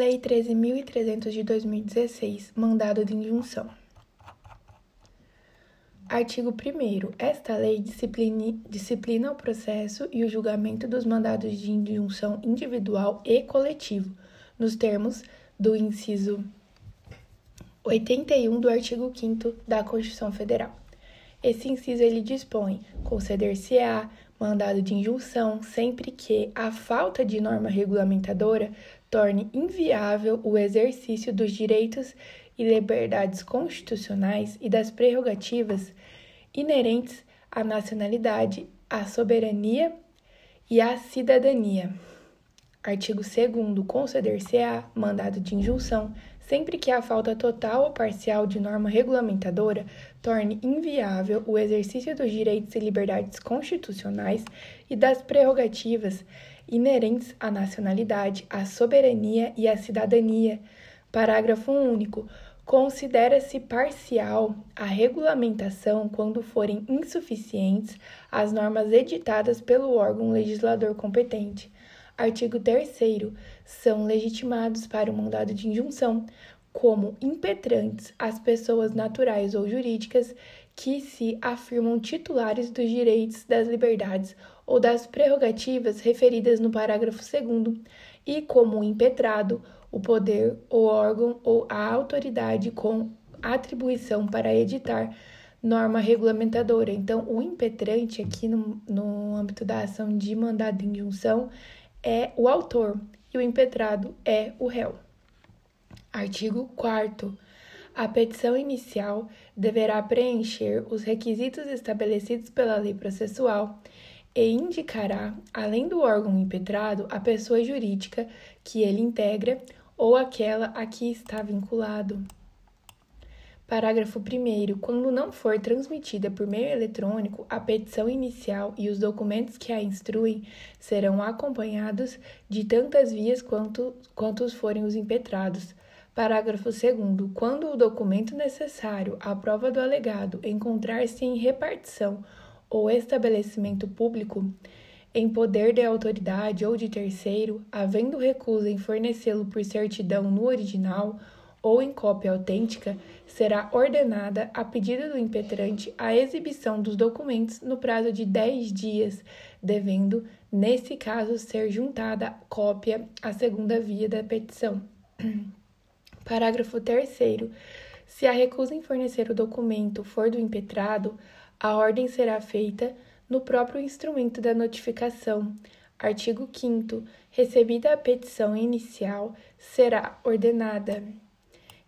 Lei 13.300 de 2016, mandado de injunção. Artigo 1. Esta lei disciplina, disciplina o processo e o julgamento dos mandados de injunção individual e coletivo, nos termos do inciso 81 do artigo 5 da Constituição Federal. Esse inciso ele dispõe conceder-se-á mandado de injunção sempre que a falta de norma regulamentadora torne inviável o exercício dos direitos e liberdades constitucionais e das prerrogativas inerentes à nacionalidade, à soberania e à cidadania. Artigo 2 conceder-se-á mandado de injunção sempre que a falta total ou parcial de norma regulamentadora torne inviável o exercício dos direitos e liberdades constitucionais e das prerrogativas inerentes à nacionalidade, à soberania e à cidadania. Parágrafo único. Considera-se parcial a regulamentação quando forem insuficientes as normas editadas pelo órgão legislador competente. Artigo 3 são legitimados para o mandado de injunção como impetrantes as pessoas naturais ou jurídicas que se afirmam titulares dos direitos, das liberdades ou das prerrogativas referidas no parágrafo 2 e como impetrado o poder, o órgão ou a autoridade com atribuição para editar norma regulamentadora. Então, o impetrante aqui no, no âmbito da ação de mandado de injunção é o autor e o impetrado é o réu. Artigo 4. A petição inicial deverá preencher os requisitos estabelecidos pela lei processual e indicará, além do órgão impetrado, a pessoa jurídica que ele integra ou aquela a que está vinculado. Parágrafo 1. Quando não for transmitida por meio eletrônico, a petição inicial e os documentos que a instruem serão acompanhados de tantas vias quanto, quantos forem os impetrados. Parágrafo 2. Quando o documento necessário à prova do alegado encontrar-se em repartição ou estabelecimento público, em poder de autoridade ou de terceiro, havendo recusa em fornecê-lo por certidão no original, ou em cópia autêntica, será ordenada, a pedido do impetrante, a exibição dos documentos no prazo de 10 dias, devendo, nesse caso, ser juntada cópia à segunda via da petição. Parágrafo 3. Se a recusa em fornecer o documento for do impetrado, a ordem será feita no próprio instrumento da notificação. Artigo 5. Recebida a petição inicial, será ordenada.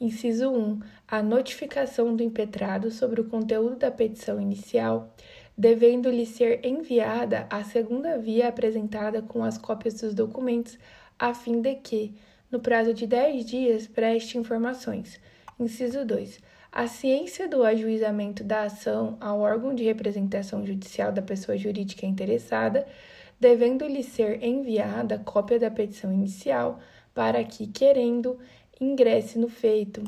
Inciso 1. A notificação do impetrado sobre o conteúdo da petição inicial, devendo-lhe ser enviada a segunda via apresentada com as cópias dos documentos, a fim de que, no prazo de 10 dias, preste informações. Inciso 2. A ciência do ajuizamento da ação ao órgão de representação judicial da pessoa jurídica interessada, devendo-lhe ser enviada cópia da petição inicial, para que, querendo, ingresse no feito.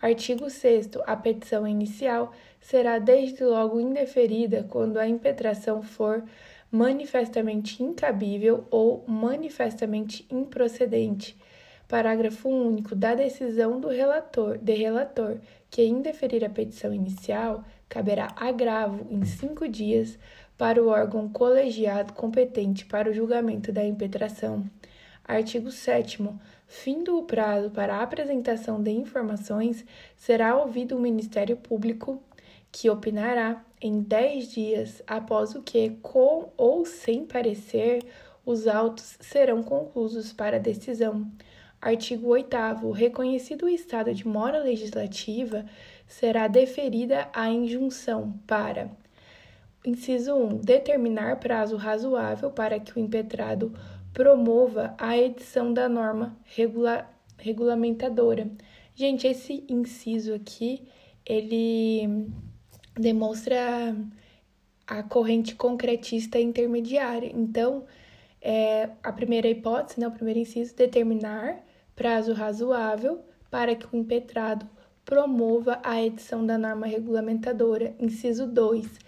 Artigo 6. A petição inicial será desde logo indeferida quando a impetração for manifestamente incabível ou manifestamente improcedente. Parágrafo único. Da decisão do relator, de relator que indeferir a petição inicial, caberá agravo em cinco dias para o órgão colegiado competente para o julgamento da impetração. Artigo 7. Findo o prazo para a apresentação de informações, será ouvido o Ministério Público, que opinará em 10 dias após o que, com ou sem parecer, os autos serão conclusos para decisão. Artigo 8. Reconhecido o estado de mora legislativa, será deferida a injunção para: inciso 1. Determinar prazo razoável para que o impetrado promova a edição da norma regula regulamentadora. Gente, esse inciso aqui, ele demonstra a corrente concretista intermediária. Então, é, a primeira hipótese, né, o primeiro inciso, determinar prazo razoável para que o impetrado promova a edição da norma regulamentadora. Inciso 2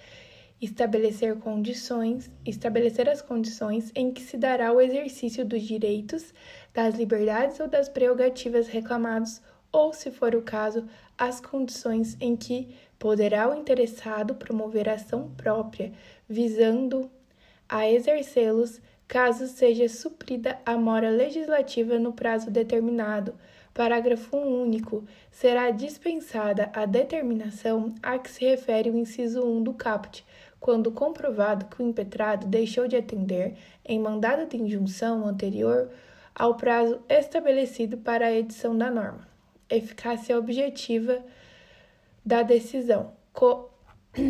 estabelecer condições, estabelecer as condições em que se dará o exercício dos direitos, das liberdades ou das prerrogativas reclamados, ou, se for o caso, as condições em que poderá o interessado promover ação própria, visando a exercê-los, caso seja suprida a mora legislativa no prazo determinado. Parágrafo único. Será dispensada a determinação a que se refere o inciso 1 do caput, quando comprovado que o impetrado deixou de atender, em mandado de injunção anterior ao prazo estabelecido para a edição da norma. Eficácia objetiva da decisão. Co...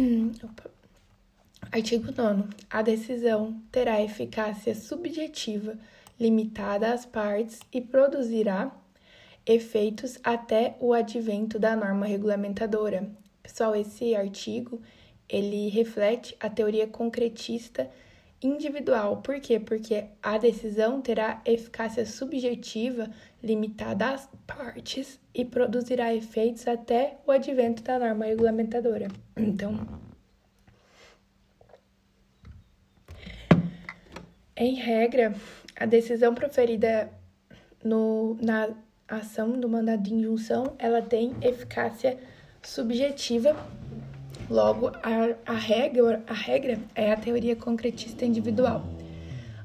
Artigo 9. A decisão terá eficácia subjetiva limitada às partes e produzirá efeitos até o advento da norma regulamentadora. Pessoal, esse artigo ele reflete a teoria concretista individual. Por quê? Porque a decisão terá eficácia subjetiva limitada às partes e produzirá efeitos até o advento da norma regulamentadora. Então, em regra, a decisão proferida no, na ação do mandado de injunção, ela tem eficácia subjetiva Logo, a, a, regra, a regra é a teoria concretista individual.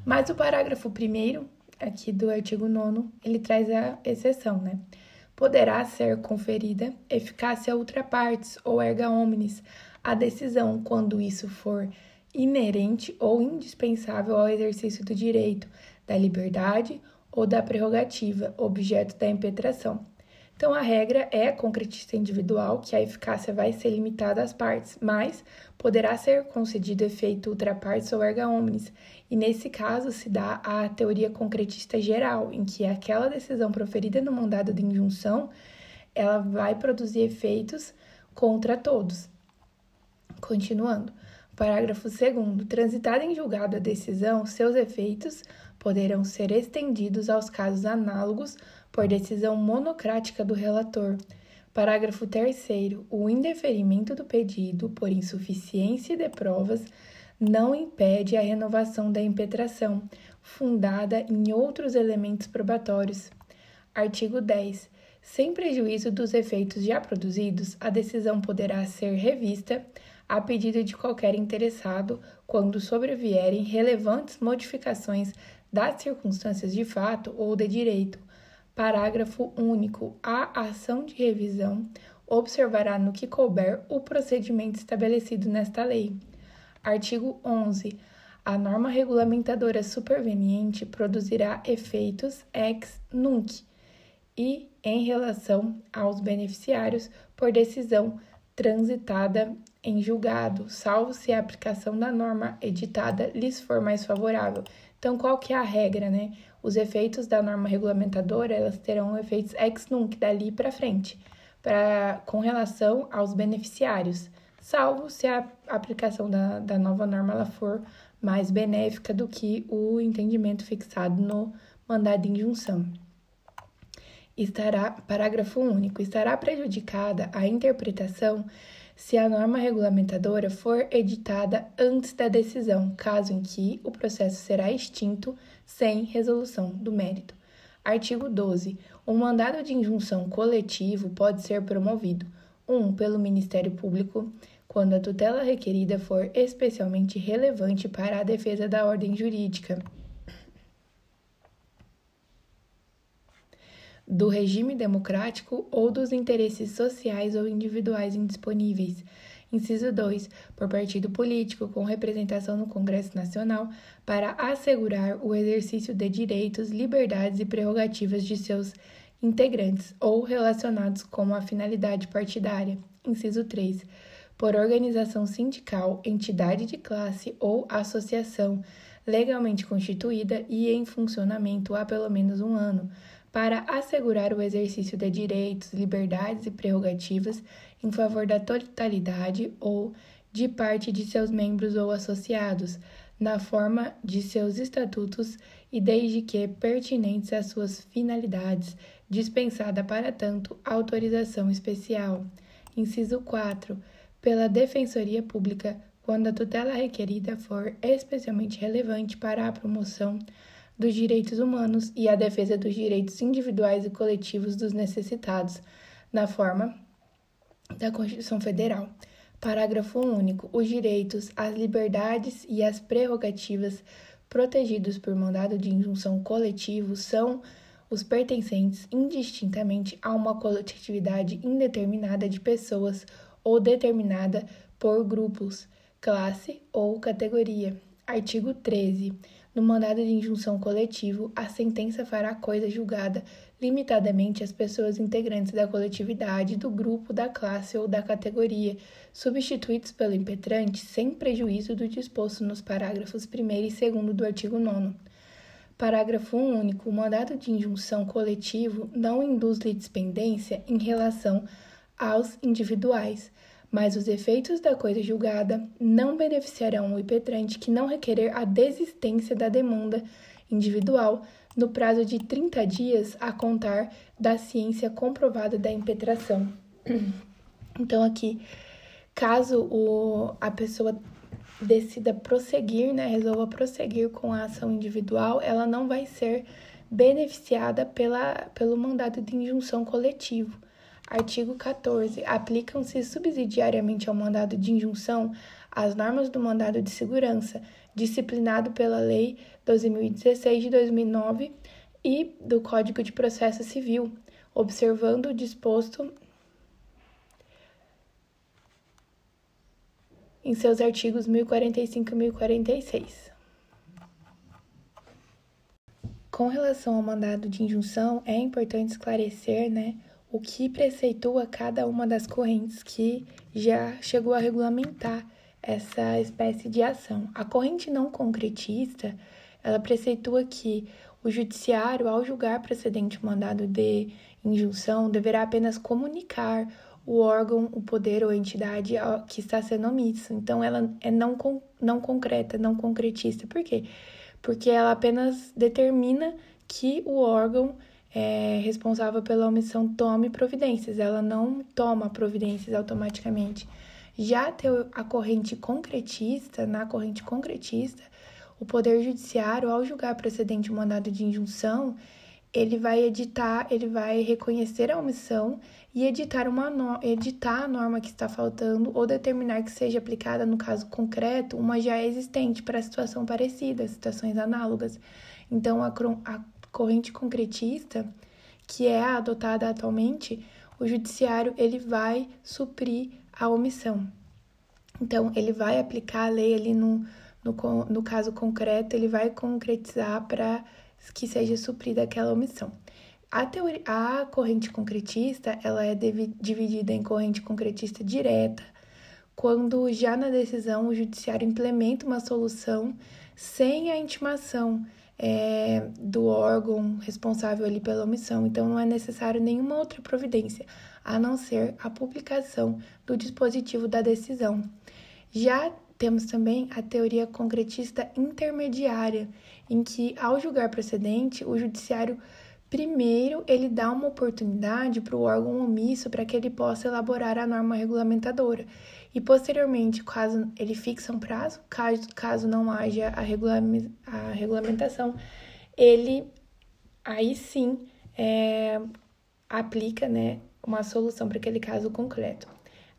Mas o parágrafo primeiro aqui do artigo 9 ele traz a exceção, né? Poderá ser conferida eficácia ultra partes ou erga omnes à decisão quando isso for inerente ou indispensável ao exercício do direito, da liberdade ou da prerrogativa, objeto da impetração então, a regra é concretista individual, que a eficácia vai ser limitada às partes, mas poderá ser concedido efeito ultra partes ou erga omnes, e nesse caso se dá a teoria concretista geral, em que aquela decisão proferida no mandado de injunção, ela vai produzir efeitos contra todos. Continuando. Parágrafo 2 Transitada em julgado a decisão, seus efeitos poderão ser estendidos aos casos análogos por decisão monocrática do relator. Parágrafo 3. O indeferimento do pedido por insuficiência de provas não impede a renovação da impetração, fundada em outros elementos probatórios. Artigo 10. Sem prejuízo dos efeitos já produzidos, a decisão poderá ser revista a pedido de qualquer interessado quando sobrevierem relevantes modificações das circunstâncias de fato ou de direito, Parágrafo único. A ação de revisão observará no que couber o procedimento estabelecido nesta lei. Artigo 11. A norma regulamentadora superveniente produzirá efeitos ex nunc e em relação aos beneficiários por decisão transitada em julgado, salvo se a aplicação da norma editada lhes for mais favorável. Então, qual que é a regra, né? Os efeitos da norma regulamentadora elas terão efeitos ex nunc dali para frente, pra, com relação aos beneficiários, salvo se a aplicação da, da nova norma ela for mais benéfica do que o entendimento fixado no mandado de injunção. Estará, parágrafo único, estará prejudicada a interpretação se a norma regulamentadora for editada antes da decisão, caso em que o processo será extinto sem resolução do mérito. Artigo 12. Um mandado de injunção coletivo pode ser promovido: 1. Um, pelo Ministério Público, quando a tutela requerida for especialmente relevante para a defesa da ordem jurídica. do regime democrático ou dos interesses sociais ou individuais indisponíveis. Inciso 2. Por partido político com representação no Congresso Nacional para assegurar o exercício de direitos, liberdades e prerrogativas de seus integrantes ou relacionados com a finalidade partidária. Inciso 3. Por organização sindical, entidade de classe ou associação legalmente constituída e em funcionamento há pelo menos um ano para assegurar o exercício de direitos, liberdades e prerrogativas em favor da totalidade ou de parte de seus membros ou associados, na forma de seus estatutos e desde que pertinentes às suas finalidades, dispensada para tanto autorização especial. Inciso 4. Pela Defensoria Pública, quando a tutela requerida for especialmente relevante para a promoção dos direitos humanos e a defesa dos direitos individuais e coletivos dos necessitados, na forma da Constituição Federal. Parágrafo único. Os direitos, as liberdades e as prerrogativas protegidos por mandado de injunção coletivo são os pertencentes indistintamente a uma coletividade indeterminada de pessoas ou determinada por grupos, classe ou categoria. Artigo 13. No mandado de injunção coletivo, a sentença fará coisa julgada limitadamente às pessoas integrantes da coletividade, do grupo, da classe ou da categoria, substituídos pelo impetrante, sem prejuízo do disposto nos parágrafos 1 e 2 do artigo 9. Parágrafo único. O mandado de injunção coletivo não induz litispendência em relação aos individuais, mas os efeitos da coisa julgada não beneficiarão o impetrante que não requerer a desistência da demanda individual no prazo de 30 dias a contar da ciência comprovada da impetração. Então, aqui, caso o, a pessoa decida prosseguir, né, resolva prosseguir com a ação individual, ela não vai ser beneficiada pela, pelo mandado de injunção coletivo. Artigo 14. Aplicam-se subsidiariamente ao mandado de injunção as normas do mandado de segurança, disciplinado pela Lei 12.016 de 2009 e do Código de Processo Civil, observando o disposto em seus artigos 1045 e 1046. Com relação ao mandado de injunção, é importante esclarecer, né, o que preceitua cada uma das correntes que já chegou a regulamentar essa espécie de ação. A corrente não concretista, ela preceitua que o judiciário, ao julgar precedente o mandado de injunção, deverá apenas comunicar o órgão, o poder ou entidade que está sendo omisso. Então, ela é não, não concreta, não concretista. Por quê? Porque ela apenas determina que o órgão é, responsável pela omissão tome providências, ela não toma providências automaticamente. Já a corrente concretista, na corrente concretista, o Poder Judiciário, ao julgar precedente o mandado de injunção, ele vai editar, ele vai reconhecer a omissão e editar, uma no, editar a norma que está faltando ou determinar que seja aplicada, no caso concreto, uma já existente para situação parecida, situações análogas. Então, a, a corrente concretista, que é adotada atualmente, o judiciário ele vai suprir a omissão. Então, ele vai aplicar a lei ali no, no, no caso concreto, ele vai concretizar para que seja suprida aquela omissão. A, teoria, a corrente concretista, ela é dividida em corrente concretista direta, quando já na decisão o judiciário implementa uma solução sem a intimação é, do órgão responsável ali pela omissão. Então, não é necessário nenhuma outra providência, a não ser a publicação do dispositivo da decisão. Já temos também a teoria concretista intermediária, em que, ao julgar procedente, o judiciário primeiro ele dá uma oportunidade para o órgão omisso para que ele possa elaborar a norma regulamentadora. E posteriormente, caso ele fixa um prazo, caso, caso não haja a, regula a regulamentação, ele aí sim é, aplica né, uma solução para aquele caso concreto.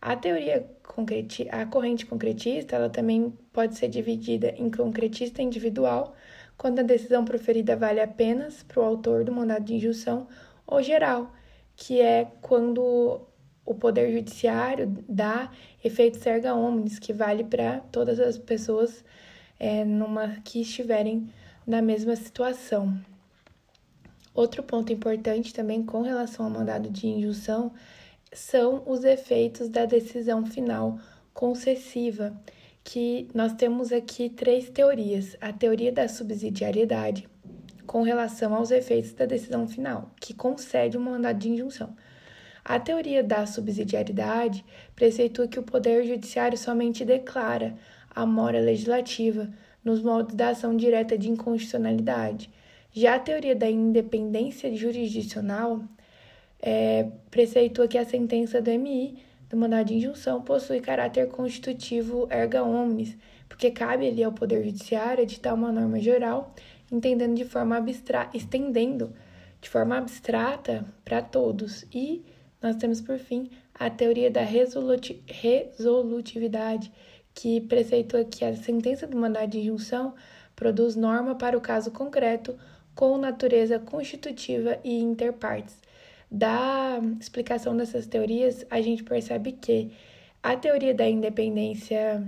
A teoria concreti a corrente concretista, ela também pode ser dividida em concretista individual, quando a decisão proferida vale apenas para o autor do mandado de injunção, ou geral, que é quando o poder judiciário dá efeito erga omnes, que vale para todas as pessoas é, numa que estiverem na mesma situação. Outro ponto importante também com relação ao mandado de injunção são os efeitos da decisão final concessiva, que nós temos aqui três teorias: a teoria da subsidiariedade, com relação aos efeitos da decisão final, que concede o um mandado de injunção. A teoria da subsidiariedade preceitua que o Poder Judiciário somente declara a mora legislativa nos moldes da ação direta de inconstitucionalidade. Já a teoria da independência jurisdicional é, preceitua que a sentença do MI do mandado de injunção possui caráter constitutivo erga omnes, porque cabe ali ao Poder Judiciário editar uma norma geral, entendendo de forma abstrata, estendendo de forma abstrata para todos. E nós temos, por fim, a teoria da resoluti resolutividade, que preceitua que a sentença do mandado de injunção produz norma para o caso concreto com natureza constitutiva e interpartes. Da explicação dessas teorias, a gente percebe que a teoria da independência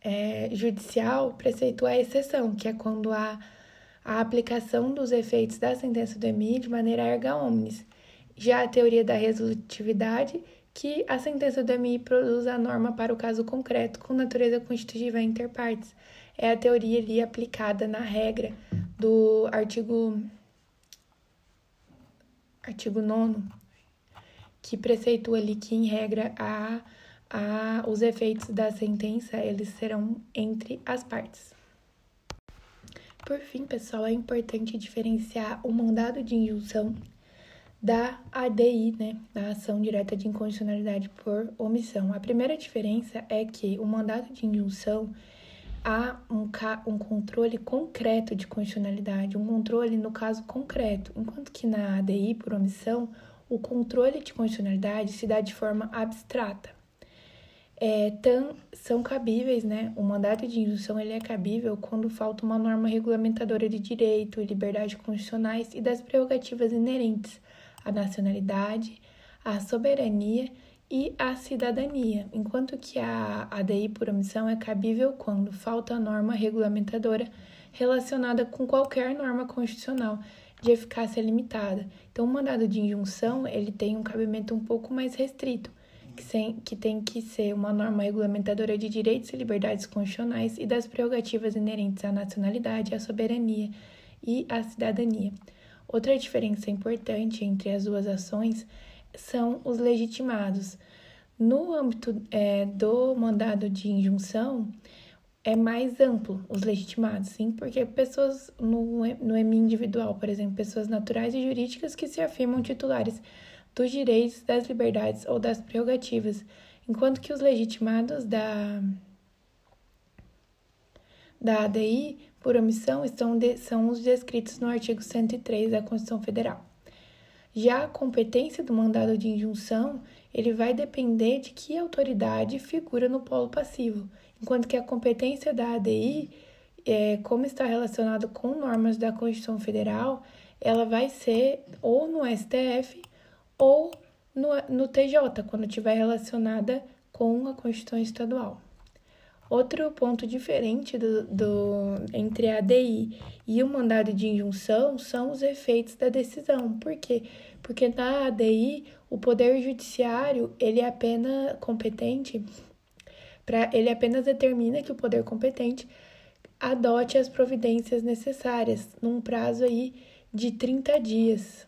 é, judicial preceitua a exceção, que é quando há a aplicação dos efeitos da sentença do EMI de maneira erga omnes. Já a teoria da resolutividade, que a sentença do EMI produz a norma para o caso concreto com natureza constitutiva inter partes. É a teoria ali aplicada na regra do artigo artigo 9 que preceitua ali que em regra a a, os efeitos da sentença eles serão entre as partes. Por fim, pessoal, é importante diferenciar o mandado de injunção da ADI, né, da ação direta de incondicionalidade por omissão. A primeira diferença é que o mandado de injunção há um, um controle concreto de condicionalidade, um controle no caso concreto, enquanto que na ADI por omissão, o controle de condicionalidade se dá de forma abstrata é, tam, são cabíveis, né? O mandato de injunção ele é cabível quando falta uma norma regulamentadora de direito e liberdade constitucionais e das prerrogativas inerentes à nacionalidade, à soberania e à cidadania, enquanto que a ADI por omissão é cabível quando falta norma regulamentadora relacionada com qualquer norma constitucional de eficácia limitada. Então, o mandado de injunção ele tem um cabimento um pouco mais restrito que, sem, que tem que ser uma norma regulamentadora de direitos e liberdades constitucionais e das prerrogativas inerentes à nacionalidade, à soberania e à cidadania. Outra diferença importante entre as duas ações são os legitimados. No âmbito é, do mandado de injunção, é mais amplo os legitimados, sim, porque pessoas no, no EMI individual, por exemplo, pessoas naturais e jurídicas que se afirmam titulares dos direitos, das liberdades ou das prerrogativas, enquanto que os legitimados da, da ADI, por omissão, estão de, são os descritos no artigo 103 da Constituição Federal. Já a competência do mandado de injunção, ele vai depender de que autoridade figura no polo passivo, enquanto que a competência da ADI, é, como está relacionado com normas da Constituição Federal, ela vai ser ou no STF ou no, no TJ, quando estiver relacionada com a Constituição Estadual. Outro ponto diferente do, do, entre a ADI e o mandado de injunção são os efeitos da decisão. Por quê? Porque na ADI o poder judiciário ele é apenas competente para ele apenas determina que o poder competente adote as providências necessárias num prazo aí de 30 dias